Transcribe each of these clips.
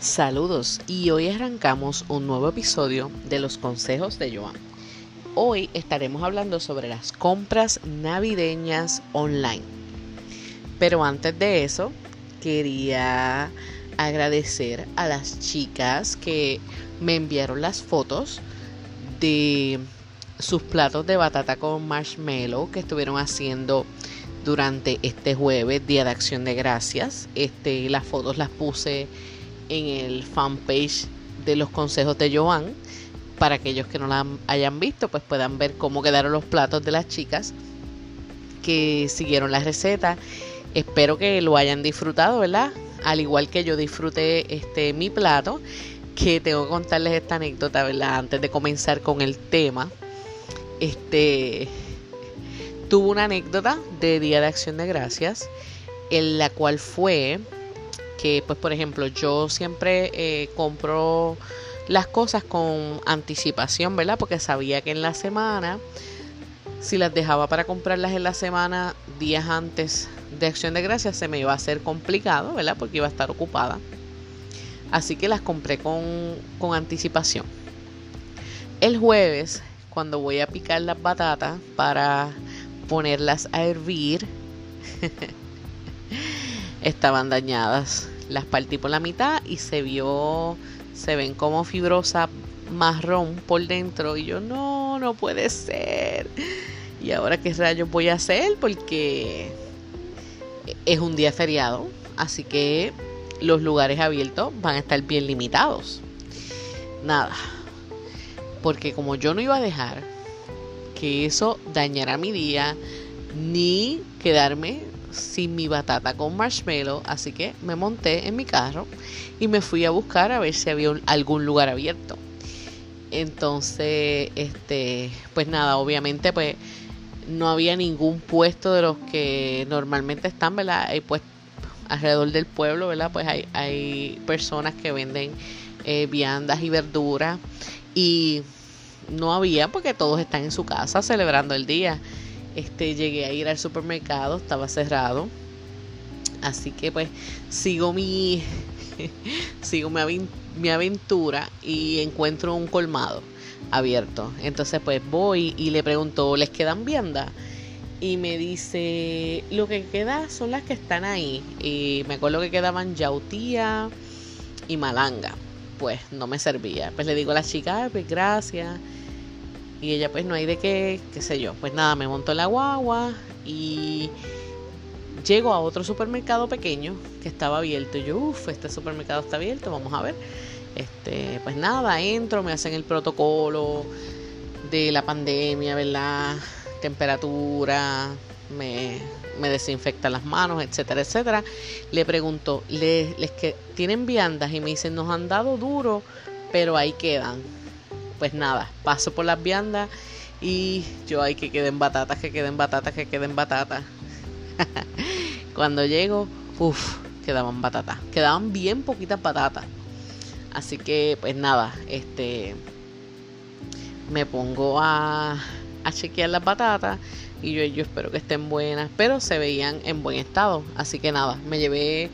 Saludos y hoy arrancamos un nuevo episodio de los consejos de Joan. Hoy estaremos hablando sobre las compras navideñas online. Pero antes de eso, quería agradecer a las chicas que me enviaron las fotos de sus platos de batata con marshmallow que estuvieron haciendo durante este jueves, Día de Acción de Gracias. Este, las fotos las puse en el fanpage de los consejos de Joan. Para aquellos que no la hayan visto, pues puedan ver cómo quedaron los platos de las chicas que siguieron la receta. Espero que lo hayan disfrutado, ¿verdad? Al igual que yo disfruté este mi plato, que tengo que contarles esta anécdota, ¿verdad? Antes de comenzar con el tema. Este tuvo una anécdota de Día de Acción de Gracias, en la cual fue que pues por ejemplo yo siempre eh, compro las cosas con anticipación, ¿verdad? Porque sabía que en la semana, si las dejaba para comprarlas en la semana, días antes de Acción de Gracias, se me iba a hacer complicado, ¿verdad? Porque iba a estar ocupada. Así que las compré con, con anticipación. El jueves, cuando voy a picar las batatas para ponerlas a hervir, estaban dañadas. Las partí por la mitad y se vio, se ven como fibrosa marrón por dentro. Y yo, no, no puede ser. Y ahora qué rayos voy a hacer porque es un día feriado. Así que los lugares abiertos van a estar bien limitados. Nada. Porque como yo no iba a dejar que eso dañara mi día, ni quedarme sin mi batata con marshmallow, así que me monté en mi carro y me fui a buscar a ver si había algún lugar abierto. Entonces, este, pues nada, obviamente pues no había ningún puesto de los que normalmente están, ¿verdad? Pues alrededor del pueblo, ¿verdad? Pues hay, hay personas que venden eh, viandas y verduras y no había porque todos están en su casa celebrando el día. Este, llegué a ir al supermercado, estaba cerrado. Así que pues sigo mi sigo mi, aventura y encuentro un colmado abierto. Entonces pues voy y le pregunto, ¿les quedan viandas? Y me dice, lo que queda son las que están ahí. Y me acuerdo que quedaban yautía y malanga. Pues no me servía. Pues le digo a la chica, pues gracias. Y ella pues no hay de qué, qué sé yo. Pues nada, me monto en la guagua y llego a otro supermercado pequeño que estaba abierto. Y yo, uff, este supermercado está abierto, vamos a ver. Este, pues nada, entro, me hacen el protocolo de la pandemia, ¿verdad? Temperatura, me, me desinfectan las manos, etcétera, etcétera. Le pregunto, ¿les, les que tienen viandas? Y me dicen, nos han dado duro, pero ahí quedan pues nada, paso por las viandas y yo hay que queden batatas, que queden batatas, que queden batatas. Cuando llego, uff, quedaban batatas. Quedaban bien poquitas batatas. Así que, pues nada, este me pongo a, a chequear las batatas y yo, yo espero que estén buenas, pero se veían en buen estado. Así que nada, me llevé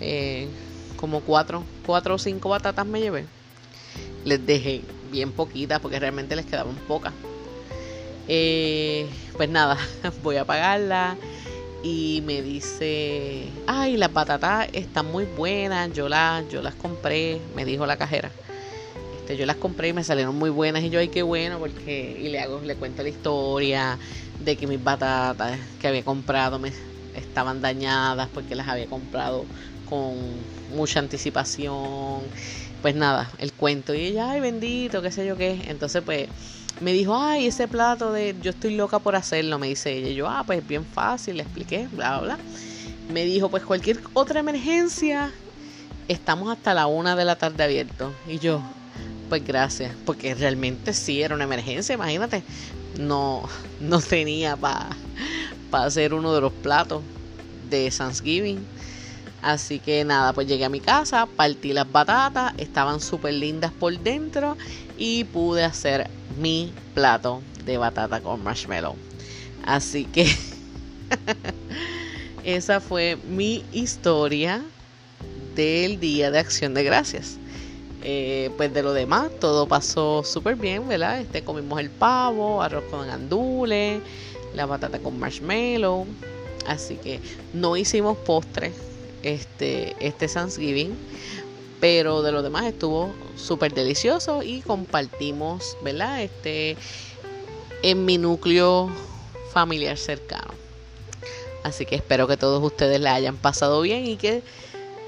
eh, como cuatro, cuatro o cinco batatas me llevé. Les dejé bien poquitas porque realmente les quedaban pocas. Eh, pues nada, voy a pagarla y me dice, ay, las patatas están muy buenas, yo las, yo las compré, me dijo la cajera. Este, yo las compré y me salieron muy buenas y yo, ay, qué bueno, porque, y le hago, le cuento la historia de que mis batatas que había comprado me estaban dañadas porque las había comprado con mucha anticipación pues nada, el cuento. Y ella, ay, bendito, qué sé yo qué. Entonces, pues, me dijo, ay, ese plato de yo estoy loca por hacerlo, me dice ella. Y yo, ah, pues bien fácil, le expliqué, bla, bla, bla. Me dijo, pues cualquier otra emergencia, estamos hasta la una de la tarde abierto. Y yo, pues gracias, porque realmente sí era una emergencia, imagínate. No, no tenía para pa hacer uno de los platos de Thanksgiving. Así que nada, pues llegué a mi casa, partí las batatas, estaban súper lindas por dentro y pude hacer mi plato de batata con marshmallow. Así que esa fue mi historia del Día de Acción de Gracias. Eh, pues de lo demás, todo pasó súper bien, ¿verdad? Este, comimos el pavo, arroz con andules, la batata con marshmallow. Así que no hicimos postre este, este Thanksgiving. Pero de lo demás estuvo súper delicioso y compartimos, ¿verdad? Este, en mi núcleo familiar cercano. Así que espero que todos ustedes la hayan pasado bien y que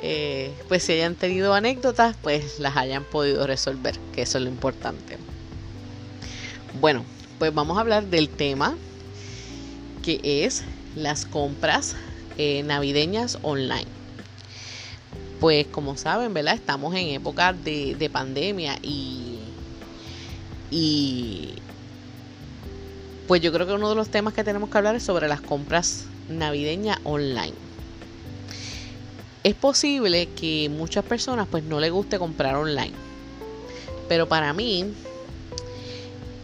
eh, pues si hayan tenido anécdotas, pues las hayan podido resolver, que eso es lo importante. Bueno, pues vamos a hablar del tema que es las compras eh, navideñas online. Pues como saben, ¿verdad? Estamos en época de, de pandemia y, y pues yo creo que uno de los temas que tenemos que hablar es sobre las compras navideñas online es posible que muchas personas pues no les guste comprar online. Pero para mí,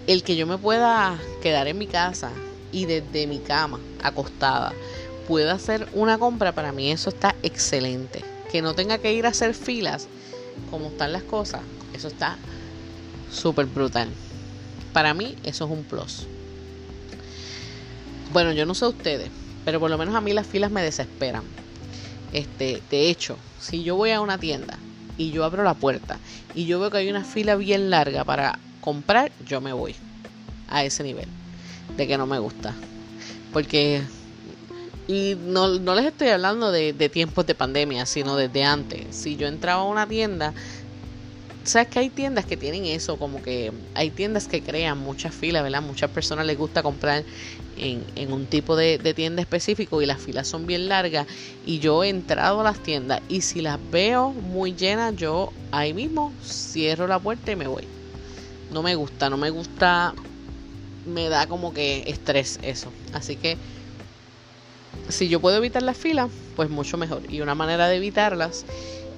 el que yo me pueda quedar en mi casa y desde mi cama, acostada, pueda hacer una compra, para mí eso está excelente. Que no tenga que ir a hacer filas como están las cosas, eso está súper brutal. Para mí eso es un plus. Bueno, yo no sé ustedes, pero por lo menos a mí las filas me desesperan. Este, de hecho, si yo voy a una tienda y yo abro la puerta y yo veo que hay una fila bien larga para comprar, yo me voy a ese nivel de que no me gusta. Porque, y no, les estoy hablando de, de tiempos de pandemia, sino desde antes. Si yo entraba a una tienda sabes que hay tiendas que tienen eso, como que hay tiendas que crean muchas filas, ¿verdad? Muchas personas les gusta comprar en, un tipo de, tienda específico y las filas son bien largas. Y yo he entrado a las tiendas y si las veo muy llenas, yo ahí mismo cierro la puerta y me voy. No me gusta, no me gusta, me da como que estrés eso. Así que si yo puedo evitar las filas, pues mucho mejor. Y una manera de evitarlas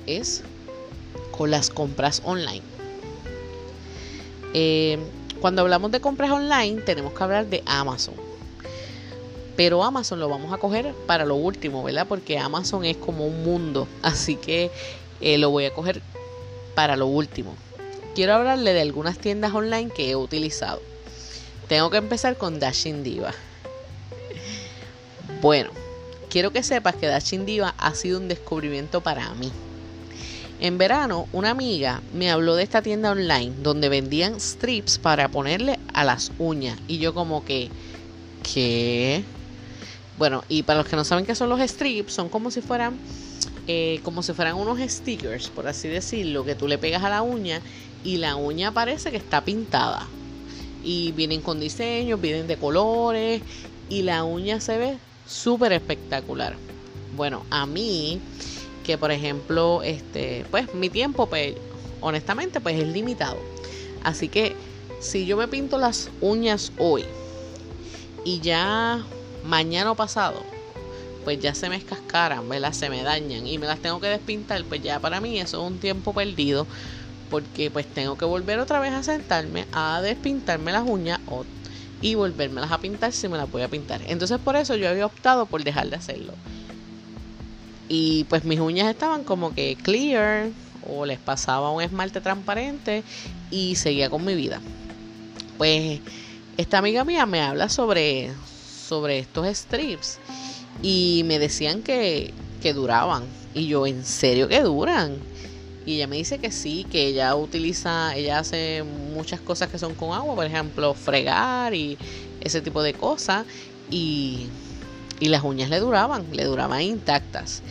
es con las compras online. Eh, cuando hablamos de compras online tenemos que hablar de Amazon. Pero Amazon lo vamos a coger para lo último, ¿verdad? Porque Amazon es como un mundo. Así que eh, lo voy a coger para lo último. Quiero hablarle de algunas tiendas online que he utilizado. Tengo que empezar con Dashin Diva. Bueno, quiero que sepas que Dashin Diva ha sido un descubrimiento para mí. En verano, una amiga me habló de esta tienda online donde vendían strips para ponerle a las uñas. Y yo como que, ¿qué? Bueno, y para los que no saben qué son los strips, son como si fueran, eh, como si fueran unos stickers, por así decirlo, que tú le pegas a la uña y la uña parece que está pintada. Y vienen con diseños, vienen de colores y la uña se ve súper espectacular. Bueno, a mí que por ejemplo, este, pues mi tiempo, pues, honestamente, pues es limitado. Así que si yo me pinto las uñas hoy y ya mañana o pasado, pues ya se me escascaran, ¿verdad? Se me dañan y me las tengo que despintar, pues ya para mí eso es un tiempo perdido porque pues tengo que volver otra vez a sentarme a despintarme las uñas y volvérmelas a pintar si me las voy a pintar. Entonces por eso yo había optado por dejar de hacerlo. Y pues mis uñas estaban como que clear o les pasaba un esmalte transparente y seguía con mi vida. Pues esta amiga mía me habla sobre, sobre estos strips y me decían que, que duraban. Y yo, ¿en serio que duran? Y ella me dice que sí, que ella utiliza, ella hace muchas cosas que son con agua, por ejemplo, fregar y ese tipo de cosas. Y y las uñas le duraban, le duraban intactas.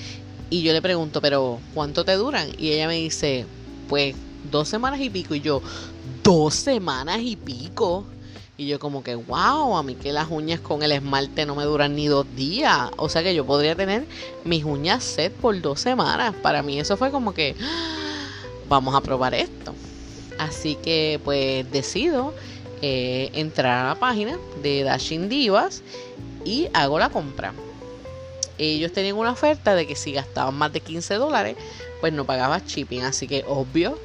Y yo le pregunto, pero ¿cuánto te duran? Y ella me dice, pues dos semanas y pico. Y yo, dos semanas y pico. Y yo como que, wow, a mí que las uñas con el esmalte no me duran ni dos días. O sea que yo podría tener mis uñas set por dos semanas. Para mí eso fue como que, vamos a probar esto. Así que pues decido eh, entrar a la página de Dashing Divas y hago la compra. Ellos tenían una oferta de que si gastaban más de 15 dólares, pues no pagaba shipping. Así que obvio,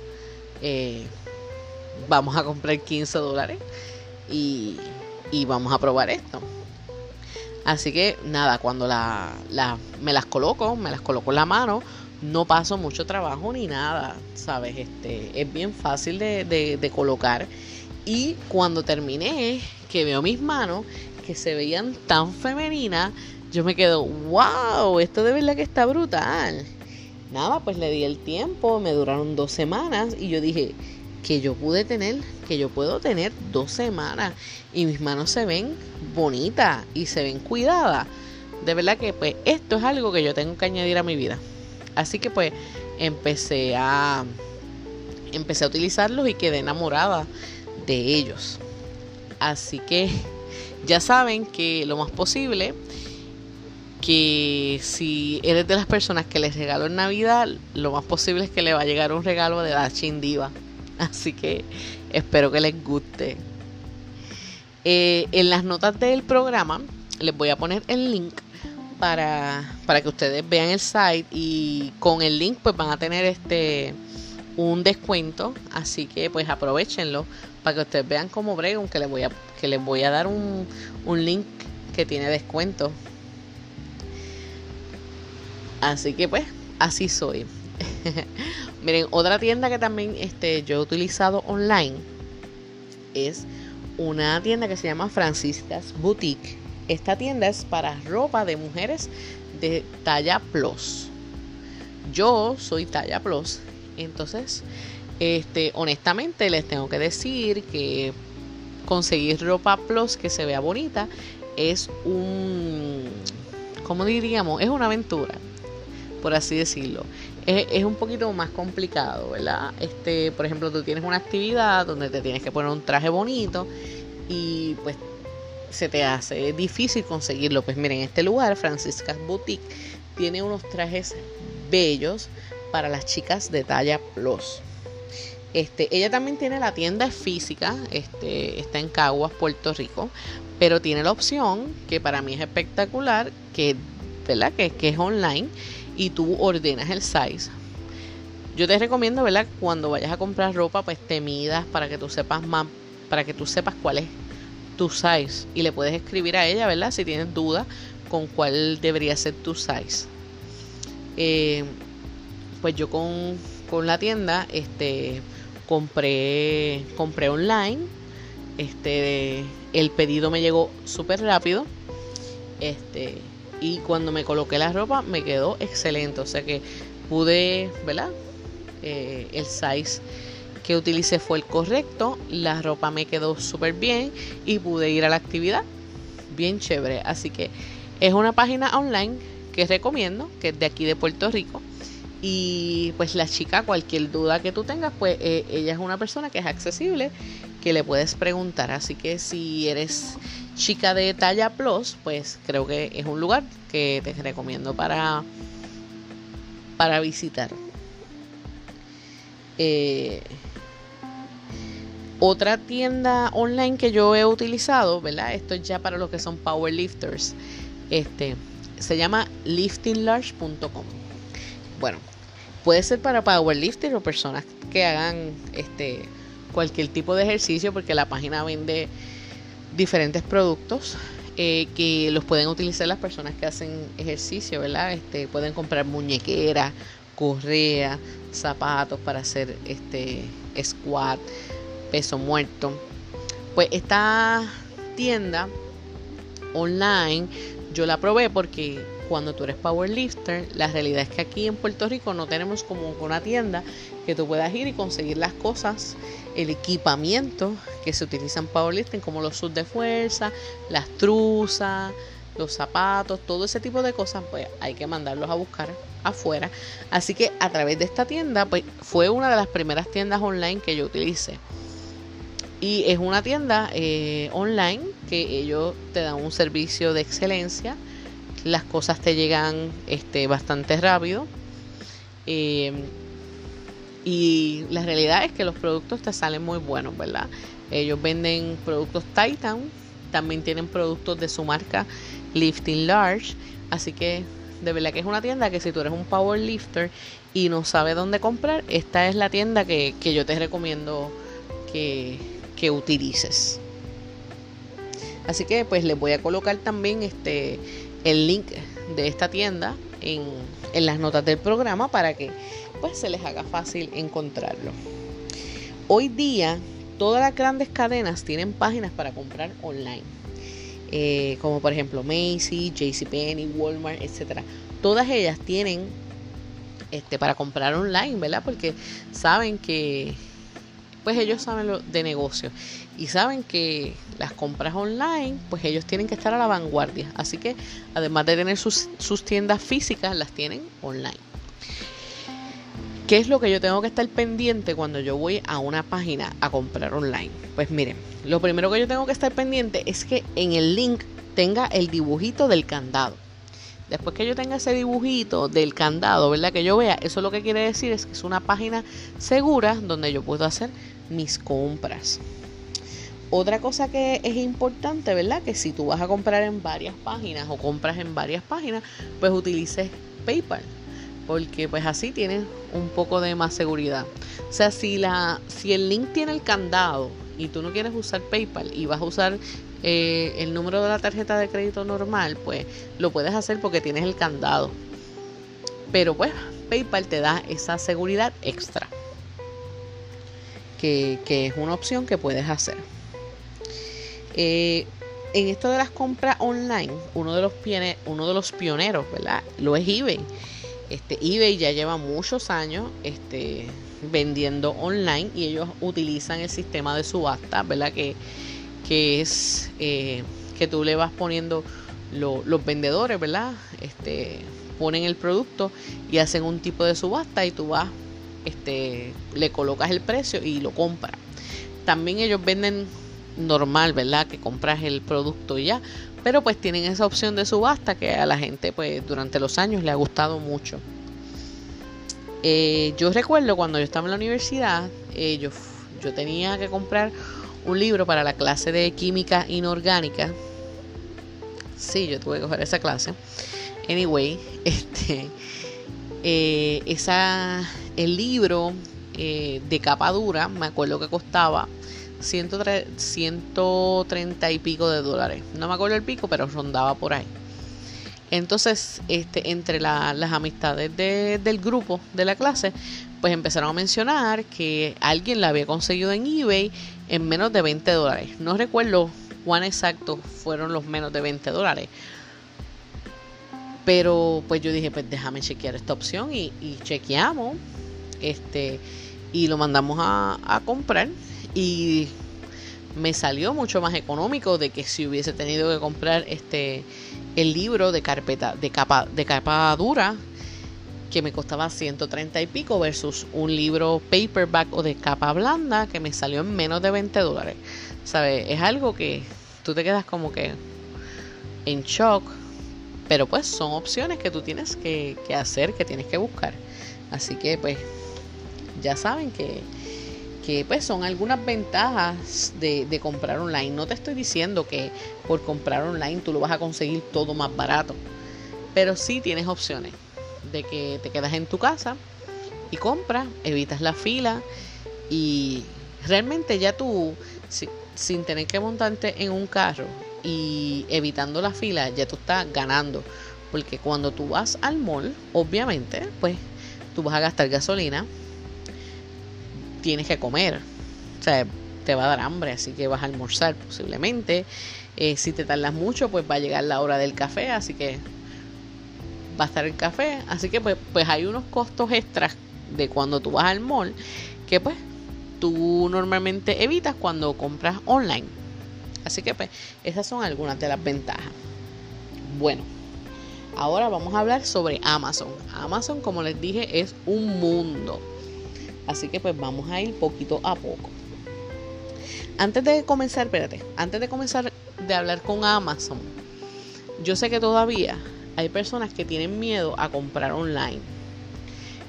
eh, vamos a comprar 15 dólares y, vamos a probar esto. Así que nada, cuando la, me las coloco, me las coloco en la mano, no paso mucho trabajo ni nada, ¿sabes? Este, es bien fácil de, de colocar. Y cuando terminé, que veo mis manos, que se veían tan femeninas, yo me quedo, wow, esto de verdad que está brutal. Nada, pues le di el tiempo, me duraron dos semanas y yo dije que yo pude tener, que yo puedo tener dos semanas y mis manos se ven bonitas y se ven cuidadas. De verdad que pues esto es algo que yo tengo que añadir a mi vida. Así que pues empecé a empecé a utilizarlos y quedé enamorada de ellos. Así que ya saben que lo más posible que si eres de las personas que les regalo en Navidad, lo más posible es que le va a llegar un regalo de la Chindiva. Así que espero que les guste. Eh, en las notas del programa les voy a poner el link para, para que ustedes vean el site y con el link pues van a tener este un descuento. Así que pues aprovechenlo para que ustedes vean cómo brego, que les voy a, que les voy a dar un, un link que tiene descuento Así que pues, así soy. Miren, otra tienda que también este, yo he utilizado online es una tienda que se llama Francisca's Boutique. Esta tienda es para ropa de mujeres de talla plus. Yo soy talla plus. Entonces, este, honestamente les tengo que decir que conseguir ropa plus que se vea bonita es un, ¿cómo diríamos? Es una aventura por así decirlo. Es, un poquito más complicado, ¿verdad? Este, por ejemplo, tú tienes una actividad donde te tienes que poner un traje bonito y pues se te hace difícil conseguirlo. Pues miren, este lugar, Francisca's Boutique, tiene unos trajes bellos para las chicas de talla plus. Este, ella también tiene la tienda física, este, está en Caguas, Puerto Rico, pero tiene la opción que para mí es espectacular, que, ¿verdad? que, que es online y tú ordenas el size. Yo te recomiendo, ¿verdad? Cuando vayas a comprar ropa, pues te midas para que tú sepas más, para que tú sepas cuál es tu size y le puedes escribir a ella, ¿verdad? Si tienes duda con cuál debería ser tu size. Eh, pues yo con, con, la tienda, este, compré, compré online. Este, el pedido me llegó súper rápido. Este, y cuando me coloqué la ropa me quedó excelente. O sea que pude, ¿verdad? Eh, el size que utilicé fue el correcto, la ropa me quedó súper bien y pude ir a la actividad. Bien chévere. Así que es una página online que recomiendo, que es de aquí de Puerto Rico. Y pues la chica, cualquier duda que tú tengas, pues eh, ella es una persona que es accesible, que le puedes preguntar. Así que si eres chica de talla plus, pues creo que es un lugar que te recomiendo para, para visitar. Eh, otra tienda online que yo he utilizado, ¿verdad? Esto es ya para los que son powerlifters. Este se llama liftinglarge.com. Bueno, puede ser para powerlifters o personas que hagan este cualquier tipo de ejercicio porque la página vende diferentes productos eh, que los pueden utilizar las personas que hacen ejercicio, ¿verdad? Este, pueden comprar muñequeras, correa, zapatos para hacer este squat, peso muerto. Pues esta tienda online yo la probé porque cuando tú eres powerlifter, la realidad es que aquí en Puerto Rico no tenemos como una tienda que tú puedas ir y conseguir las cosas, el equipamiento que se utiliza en powerlifting, como los subs de fuerza, las truzas, los zapatos, todo ese tipo de cosas, pues hay que mandarlos a buscar afuera. Así que a través de esta tienda, pues fue una de las primeras tiendas online que yo utilicé. Y es una tienda eh, online que ellos te dan un servicio de excelencia las cosas te llegan este, bastante rápido. Eh, y la realidad es que los productos te salen muy buenos, ¿verdad? Ellos venden productos Titan, también tienen productos de su marca Lifting Large, así que de verdad que es una tienda que si tú eres un power lifter y no sabes dónde comprar, esta es la tienda que, yo te recomiendo que, que utilices. Así que pues les voy a colocar también este el link de esta tienda en, en las notas del programa para que pues se les haga fácil encontrarlo. Hoy día todas las grandes cadenas tienen páginas para comprar online. Eh, como por ejemplo Macy, JCPenney, Walmart, etcétera. Todas ellas tienen este para comprar online, ¿verdad? Porque saben que pues ellos saben lo de negocio y saben que las compras online, pues ellos tienen que estar a la vanguardia. Así que además de tener sus, sus tiendas físicas, las tienen online. ¿Qué es lo que yo tengo que estar pendiente cuando yo voy a una página a comprar online? Pues miren, lo primero que yo tengo que estar pendiente es que en el link tenga el dibujito del candado. Después que yo tenga ese dibujito del candado, ¿verdad? Que yo vea, eso lo que quiere decir es que es una página segura donde yo puedo hacer mis compras. Otra cosa que es importante, ¿verdad? Que si tú vas a comprar en varias páginas o compras en varias páginas, pues utilices PayPal porque pues así tienes un poco de más seguridad. O sea, si, la, si el link tiene el candado y tú no quieres usar PayPal y vas a usar eh, el número de la tarjeta de crédito normal, pues lo puedes hacer porque tienes el candado. Pero pues PayPal te da esa seguridad extra, que, es una opción que puedes hacer. Eh, en esto de las compras online, uno de los, uno de los pioneros, ¿verdad? Lo es eBay. Este, eBay ya lleva muchos años este, vendiendo online y ellos utilizan el sistema de subasta, ¿verdad? Que, que es eh, que tú le vas poniendo los vendedores, ¿verdad? Este, ponen el producto y hacen un tipo de subasta y tú vas, este, le colocas el precio y lo compras. También ellos venden normal, ¿verdad? Que compras el producto ya, pero pues tienen esa opción de subasta que a la gente pues durante los años le ha gustado mucho. Eh, yo recuerdo cuando yo estaba en la universidad, eh, yo, tenía que comprar un libro para la clase de química inorgánica. Sí, yo tuve que coger esa clase. Anyway, este, eh, esa, el libro de capa dura, me acuerdo que costaba 130 y pico de dólares. No me acuerdo el pico, pero rondaba por ahí. Entonces, este, entre las amistades del grupo de la clase, pues empezaron a mencionar que alguien la había conseguido en eBay en menos de 20 dólares. No recuerdo cuán exacto fueron los menos de 20 dólares. Pero pues yo dije, pues déjame chequear esta opción y, chequeamos. Este, y lo mandamos a, a comprar y me salió mucho más económico de que si hubiese tenido que comprar este el libro de carpeta de capa de capa dura que me costaba 130 y pico versus un libro paperback o de capa blanda que me salió en menos de 20 dólares. ¿Sabes? Es algo que tú te quedas como que en shock, pero pues son opciones que tú tienes que, que hacer, que tienes que buscar. Así que pues ya saben que que pues son algunas ventajas de, comprar online. No te estoy diciendo que por comprar online tú lo vas a conseguir todo más barato, pero sí tienes opciones de que te quedas en tu casa y compras, evitas la fila y realmente ya tú, sin tener que montarte en un carro y evitando la fila, ya tú estás ganando. Porque cuando tú vas al mall, obviamente, pues tú vas a gastar gasolina, tienes que comer. O sea, te va a dar hambre, así que vas a almorzar posiblemente. Eh, si te tardas mucho, pues va a llegar la hora del café, así que va a estar el café. Así que pues, pues hay unos costos extras de cuando tú vas al mall que pues tú normalmente evitas cuando compras online. Así que pues esas son algunas de las ventajas. Bueno, ahora vamos a hablar sobre Amazon. Amazon, como les dije, es un mundo. Así que pues vamos a ir poquito a poco. Antes de comenzar, espérate, antes de comenzar de hablar con Amazon, yo sé que todavía hay personas que tienen miedo a comprar online.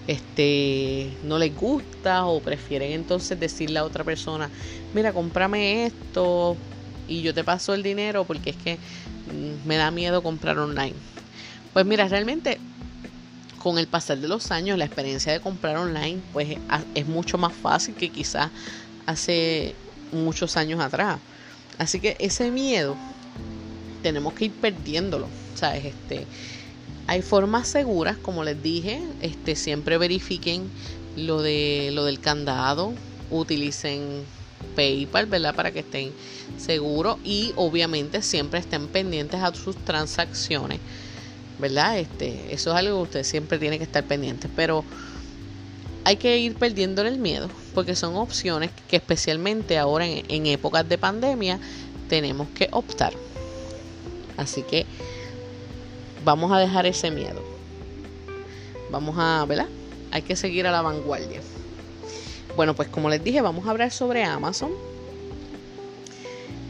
Este, no les gusta o prefieren entonces decirle a otra persona, mira, cómprame esto y yo te paso el dinero porque es que mm, me da miedo comprar online. Pues mira, realmente con el pasar de los años la experiencia de comprar online pues es mucho más fácil que quizás hace muchos años atrás. Así que ese miedo tenemos que ir perdiéndolo, ¿sabes? Este, Hay formas seguras, como les dije, este, siempre verifiquen lo, de, lo del candado, utilicen PayPal, ¿verdad? Para que estén seguros y obviamente siempre estén pendientes a sus transacciones, ¿verdad? Este, eso es algo que usted siempre tiene que estar pendiente, pero hay que ir perdiendo el miedo porque son opciones que especialmente ahora en, épocas de pandemia tenemos que optar. Así que vamos a dejar ese miedo. Vamos a, ¿verdad? Hay que seguir a la vanguardia. Bueno, pues como les dije, vamos a hablar sobre Amazon.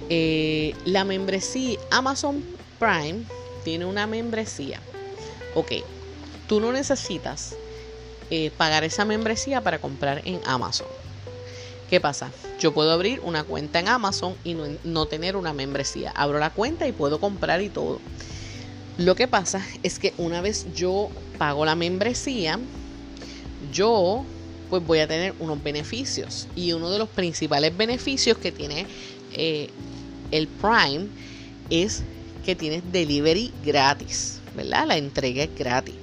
Eh, la membresía, Amazon Prime tiene una membresía. Ok, tú no necesitas eh, pagar esa membresía para comprar en Amazon. ¿Qué pasa? Yo puedo abrir una cuenta en Amazon y no, tener una membresía. Abro la cuenta y puedo comprar y todo. Lo que pasa es que una vez yo pago la membresía, yo pues voy a tener unos beneficios. Y uno de los principales beneficios que tiene eh, el Prime es que tienes delivery gratis, ¿verdad? La entrega es gratis.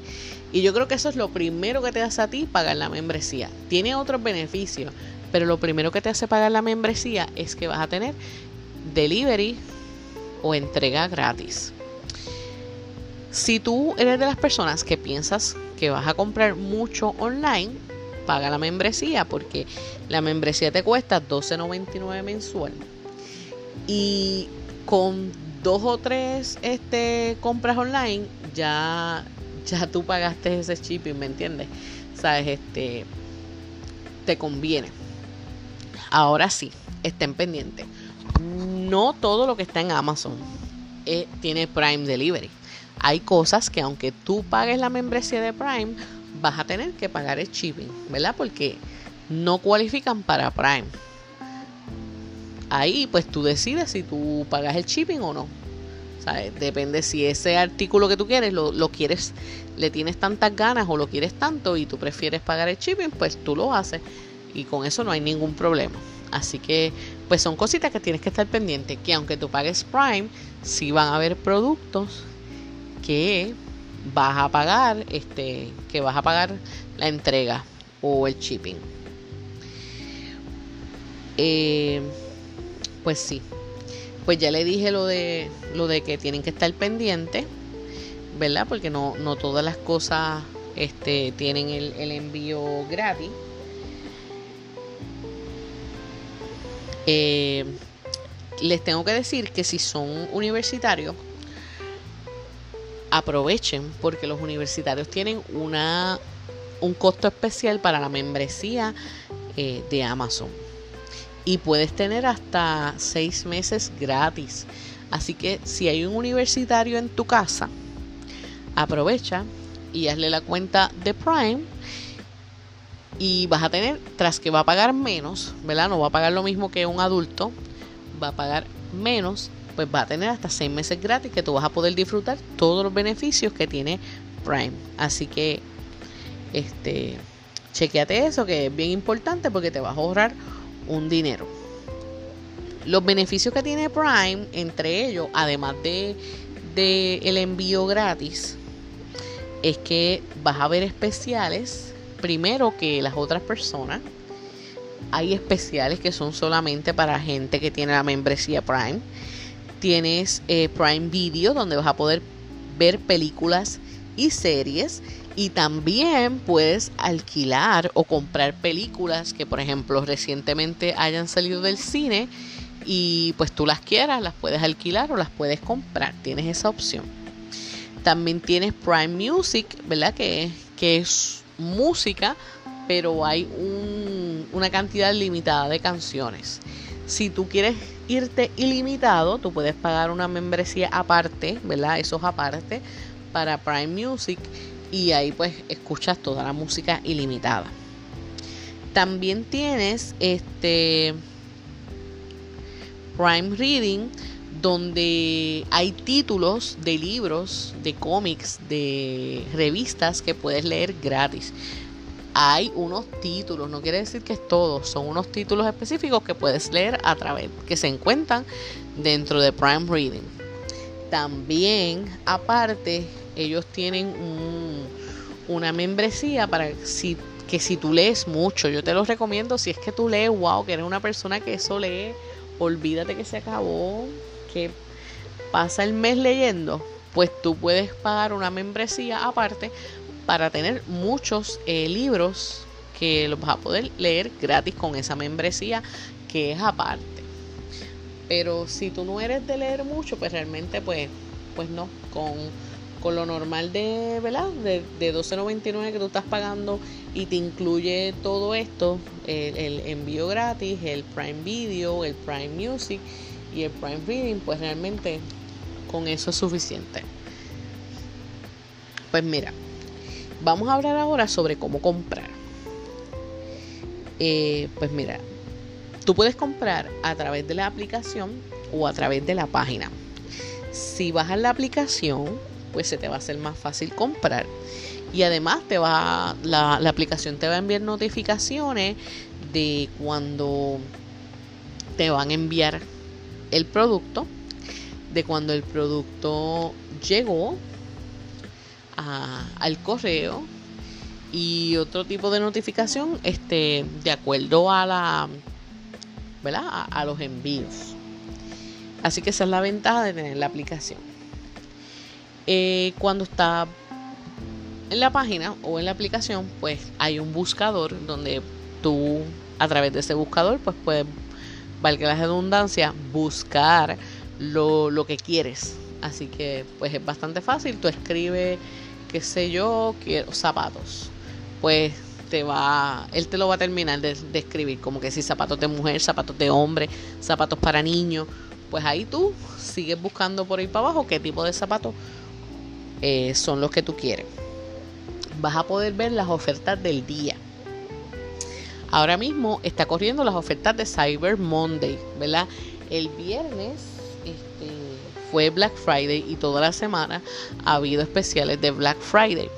Y yo creo que eso es lo primero que te hace a ti pagar la membresía. Tiene otros beneficios, pero lo primero que te hace pagar la membresía es que vas a tener delivery o entrega gratis. Si tú eres de las personas que piensas que vas a comprar mucho online, paga la membresía porque la membresía te cuesta $12.99 mensual. Y con dos o tres este, compras online ya, ya tú pagaste ese shipping, ¿me entiendes? Sabes, este te conviene. Ahora sí, estén pendientes. No todo lo que está en Amazon eh, tiene Prime Delivery. Hay cosas que aunque tú pagues la membresía de Prime, vas a tener que pagar el shipping, ¿verdad? Porque no cualifican para Prime. Ahí pues tú decides si tú pagas el shipping o no. Depende si ese artículo que tú quieres lo, quieres, le tienes tantas ganas o lo quieres tanto y tú prefieres pagar el shipping, pues tú lo haces y con eso no hay ningún problema. Así que pues son cositas que tienes que estar pendiente, que aunque tú pagues Prime, sí van a haber productos que vas a pagar, este, que vas a pagar la entrega o el shipping. Eh, pues sí, pues ya le dije lo de lo de que tienen que estar pendientes, ¿verdad? Porque no, no todas las cosas este, tienen el, el envío gratis. Eh, les tengo que decir que si son universitarios, aprovechen porque los universitarios tienen una, un costo especial para la membresía eh, de Amazon. Y puedes tener hasta seis meses gratis. Así que si hay un universitario en tu casa, aprovecha y hazle la cuenta de Prime. Y vas a tener, tras que va a pagar menos, ¿verdad? No va a pagar lo mismo que un adulto, va a pagar menos pues va a tener hasta seis meses gratis que tú vas a poder disfrutar todos los beneficios que tiene Prime. Así que, este, chequeate eso que es bien importante porque te vas a ahorrar un dinero. Los beneficios que tiene Prime, entre ellos, además de, el envío gratis, es que vas a ver especiales primero que las otras personas. Hay especiales que son solamente para gente que tiene la membresía Prime tienes eh, Prime Video donde vas a poder ver películas y series y también puedes alquilar o comprar películas que por ejemplo recientemente hayan salido del cine y pues tú las quieras, las puedes alquilar o las puedes comprar, tienes esa opción. También tienes Prime Music, ¿verdad? Que, que es música, pero hay una cantidad limitada de canciones. Si tú quieres irte ilimitado, tú puedes pagar una membresía aparte, ¿verdad? Eso es aparte para Prime Music y ahí pues escuchas toda la música ilimitada. También tienes este Prime Reading donde hay títulos de libros, de cómics, de revistas que puedes leer gratis hay unos títulos, no quiere decir que es todo, son unos títulos específicos que puedes leer a través, que se encuentran dentro de Prime Reading. También, aparte, ellos tienen una membresía para que si tú lees mucho, yo te lo recomiendo si es que tú lees, wow, que eres una persona que eso lee, olvídate que se acabó, que pasa el mes leyendo, pues tú puedes pagar una membresía aparte para tener muchos eh, libros que los vas a poder leer gratis con esa membresía que es aparte. Pero si tú no eres de leer mucho, pues realmente pues, pues no, con, con lo normal de, ¿verdad? De, de 12.99 que tú estás pagando y te incluye todo esto, el, envío gratis, el Prime Video, el Prime Music y el Prime Reading, pues realmente con eso es suficiente. Pues mira, vamos a hablar ahora sobre cómo comprar. Eh, pues mira, tú puedes comprar a través de la aplicación o a través de la página. Si bajas la aplicación, pues se te va a hacer más fácil comprar. Y además te va la, la aplicación te va a enviar notificaciones de cuando te van a enviar el producto, de cuando el producto llegó al correo y otro tipo de notificación este, de acuerdo a la ¿verdad? A, los envíos. Así que esa es la ventaja de tener la aplicación. Eh, cuando está en la página o en la aplicación, pues hay un buscador donde tú a través de ese buscador, pues puedes, valga la redundancia, buscar lo, lo que quieres. Así que pues es bastante fácil. Tú escribes, qué sé yo, quiero zapatos. Pues te va, él te lo va a terminar de, escribir, como que si zapatos de mujer, zapatos de hombre, zapatos para niños, pues ahí tú sigues buscando por ahí para abajo qué tipo de zapatos eh, son los que tú quieres. Vas a poder ver las ofertas del día. Ahora mismo está corriendo las ofertas de Cyber Monday, ¿verdad? El viernes este, fue Black Friday y toda la semana ha habido especiales de Black Friday.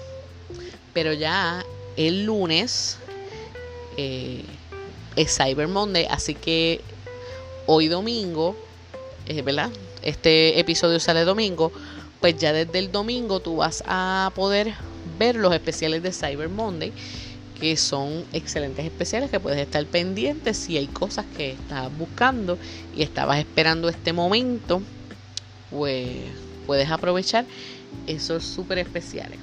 Pero ya el lunes eh, es Cyber Monday, así que hoy domingo, eh, ¿verdad? Este episodio sale domingo, pues ya desde el domingo tú vas a poder ver los especiales de Cyber Monday, que son excelentes especiales que puedes estar pendiente si hay cosas que estás buscando y estabas esperando este momento, pues puedes aprovechar esos súper especiales.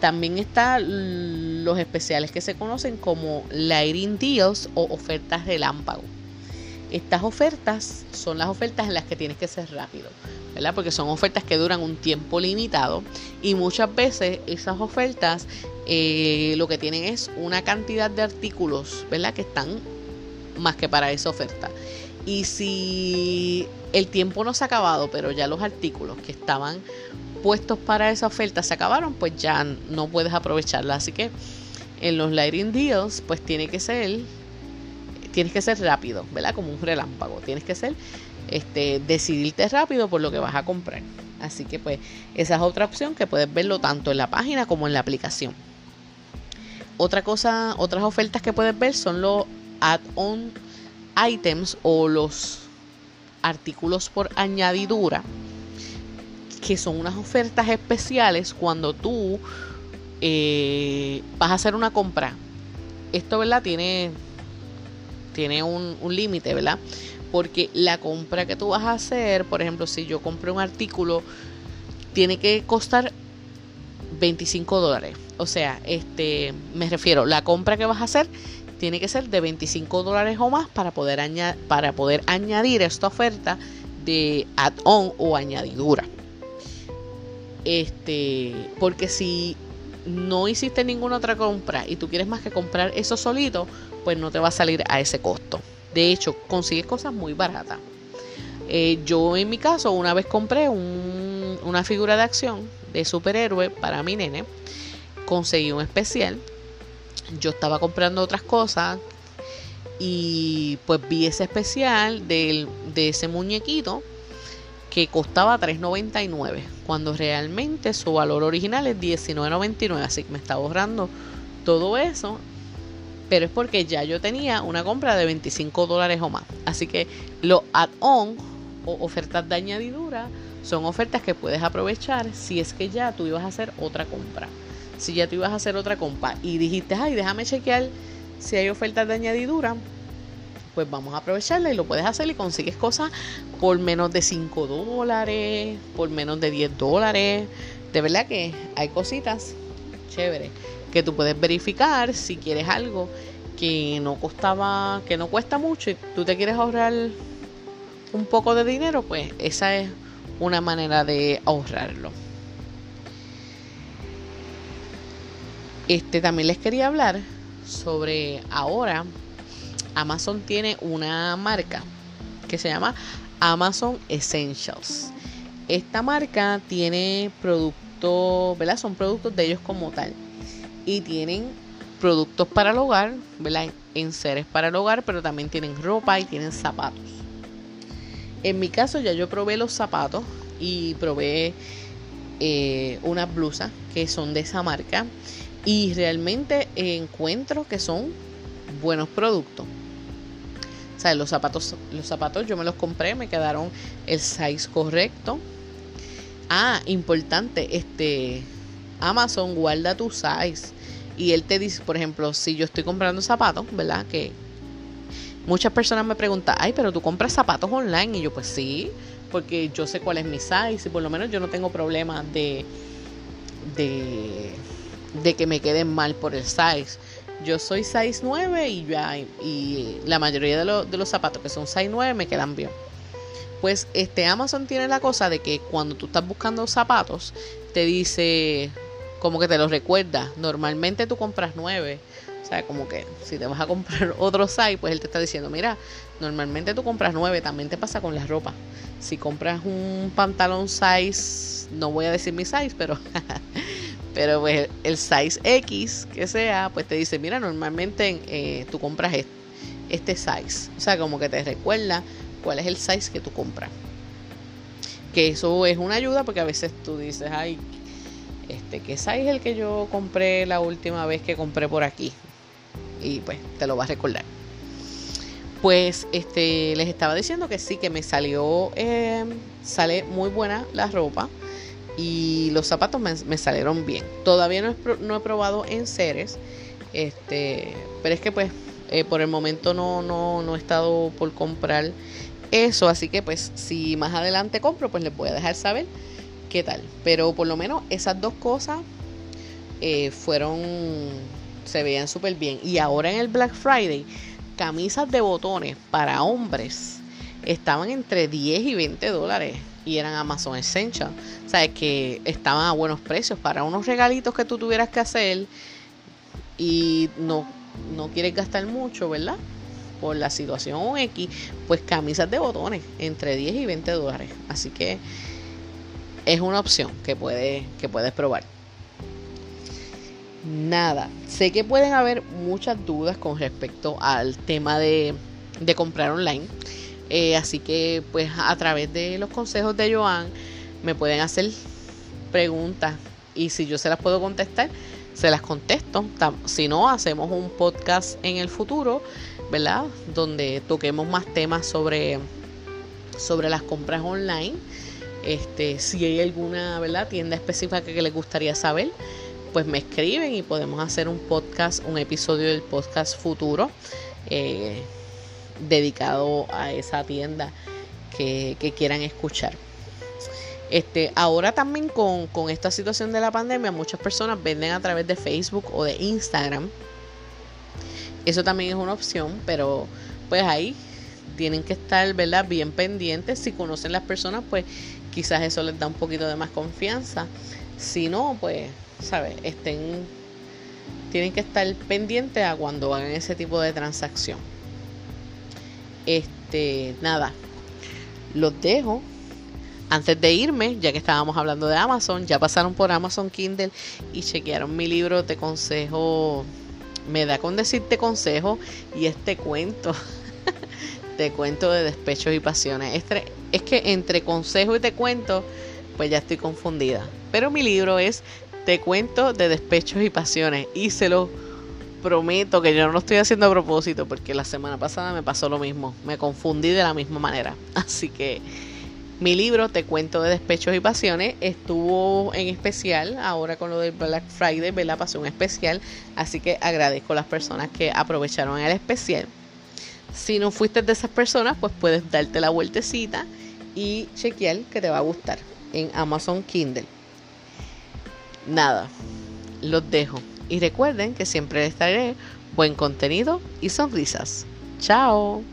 También están los especiales que se conocen como Lighting Deals o ofertas relámpago. Estas ofertas son las ofertas en las que tienes que ser rápido, ¿verdad? Porque son ofertas que duran un tiempo limitado y muchas veces esas ofertas eh, lo que tienen es una cantidad de artículos, ¿verdad? Que están más que para esa oferta. Y si el tiempo no se ha acabado, pero ya los artículos que estaban puestos para esa oferta se acabaron, pues ya no puedes aprovecharla. Así que en los lighting deals, pues tiene que ser, tienes que ser rápido, ¿verdad? Como un relámpago. Tienes que ser, este, decidirte rápido por lo que vas a comprar. Así que pues esa es otra opción que puedes verlo tanto en la página como en la aplicación. Otra cosa, otras ofertas que puedes ver son los add-on items o los artículos por añadidura que son unas ofertas especiales cuando tú eh, vas a hacer una compra. Esto, ¿verdad? Tiene, tiene un, límite, ¿verdad? Porque la compra que tú vas a hacer, por ejemplo, si yo compré un artículo, tiene que costar 25 dólares. O sea, este, me refiero, la compra que vas a hacer tiene que ser de 25 dólares o más para poder, para poder añadir esta oferta de add-on o añadidura. Este, porque si no hiciste ninguna otra compra y tú quieres más que comprar eso solito, pues no te va a salir a ese costo. De hecho, consigues cosas muy baratas. Eh, yo en mi caso una vez compré una figura de acción de superhéroe para mi nene. Conseguí un especial. Yo estaba comprando otras cosas y pues vi ese especial de ese muñequito que costaba $3.99, cuando realmente su valor original es $19.99, así que me está ahorrando todo eso, pero es porque ya yo tenía una compra de 25 dólares o más. Así que los add-on o ofertas de añadidura son ofertas que puedes aprovechar si es que ya tú ibas a hacer otra compra. Si ya tú ibas a hacer otra compra y dijiste, ay, déjame chequear si hay ofertas de añadidura, pues vamos a aprovecharla y lo puedes hacer y consigues cosas por menos de 5 dólares, por menos de 10 dólares. De verdad que hay cositas chéveres que tú puedes verificar si quieres algo que no costaba, que no cuesta mucho y tú te quieres ahorrar un poco de dinero, pues esa es una manera de ahorrarlo. Este también les quería hablar sobre ahora Amazon tiene una marca que se llama Amazon Essentials. Esta marca tiene productos, ¿verdad? Son productos de ellos como tal. Y tienen productos para el hogar, ¿verdad? seres para el hogar, pero también tienen ropa y tienen zapatos. En mi caso ya yo probé los zapatos y probé eh, unas blusas que son de esa marca y realmente encuentro que son buenos productos. O sea, los zapatos, los zapatos yo me los compré, me quedaron el size correcto. Ah, importante, este Amazon guarda tu size y él te dice, por ejemplo, si yo estoy comprando zapatos, ¿verdad? Que muchas personas me preguntan, ay, pero tú compras zapatos online. Y yo, pues sí, porque yo sé cuál es mi size y por lo menos yo no tengo problema de, de, de que me queden mal por el size. Yo soy size 9 y, ya, y la mayoría de, de los zapatos que son size 9 me quedan bien. Pues este Amazon tiene la cosa de que cuando tú estás buscando zapatos, te dice, como que te lo recuerda. Normalmente tú compras 9. O sea, como que si te vas a comprar otro size, pues él te está diciendo, mira, normalmente tú compras 9, también te pasa con la ropa. Si compras un pantalón size, no voy a decir mi size, pero Pero pues el size X que sea, pues te dice, mira, normalmente eh, tú compras este, size. O sea, como que te recuerda cuál es el size que tú compras. Que eso es una ayuda porque a veces tú dices, ay, este, ¿qué size es el que yo compré la última vez que compré por aquí? Y pues te lo vas a recordar. Pues este, les estaba diciendo que sí, que me salió, eh, sale muy buena la ropa y los zapatos me, salieron bien. Todavía no he, no he, probado en seres, este, pero es que pues eh, por el momento no, no, no he estado por comprar eso, así que pues si más adelante compro, pues les voy a dejar saber tal. Pero por lo menos esas dos cosas eh, fueron, se veían súper bien. Y ahora en el Black Friday, camisas de botones para hombres estaban entre 10 y 20 dólares y eran Amazon Essential. O sea, que estaban a buenos precios para unos regalitos que tú tuvieras que hacer y no, no quieres gastar mucho, ¿verdad? Por la situación X, pues camisas de botones entre 10 y 20 dólares. Así que es una opción que, puede, que puedes probar. Nada, sé que pueden haber muchas dudas con respecto al tema de, de comprar online. Eh, así que pues a través de los consejos de Joan me pueden hacer preguntas y si yo se las puedo contestar, se las contesto. Si no, hacemos un podcast en el futuro, ¿verdad? Donde toquemos más temas sobre, sobre las compras online. Este, si hay alguna ¿verdad? tienda específica que les gustaría saber, pues me escriben y podemos hacer un podcast, un episodio del podcast futuro. Eh, dedicado a esa tienda que, quieran escuchar. Este, ahora también con, con, esta situación de la pandemia, muchas personas venden a través de Facebook o de Instagram. Eso también es una opción, pero pues ahí tienen que estar, ¿verdad? Bien pendientes. Si conocen las personas, pues quizás eso les da un poquito de más confianza. Si no, pues, ¿sabes? Estén, tienen que estar pendientes a cuando hagan ese tipo de transacción. Este, nada, los dejo. Antes de irme, ya que estábamos hablando de Amazon, ya pasaron por Amazon Kindle y chequearon mi libro de consejo. Me da con decirte consejo y este cuento. te cuento de despechos y pasiones. Este, es que entre consejo y te cuento, pues ya estoy confundida. Pero mi libro es Te cuento de despechos y pasiones. Y se lo prometo que yo no lo estoy haciendo a propósito porque la semana pasada me pasó lo mismo. Me confundí de la misma manera. Así que Mi libro, Te cuento de despechos y pasiones, estuvo en especial, ahora con lo del Black Friday, ¿verdad? Pasó un especial, así que agradezco a las personas que aprovecharon el especial. Si no fuiste de esas personas, pues puedes darte la vueltecita y chequear que te va a gustar en Amazon Kindle. Nada, los dejo. Y recuerden que siempre les traeré buen contenido y sonrisas. Chao.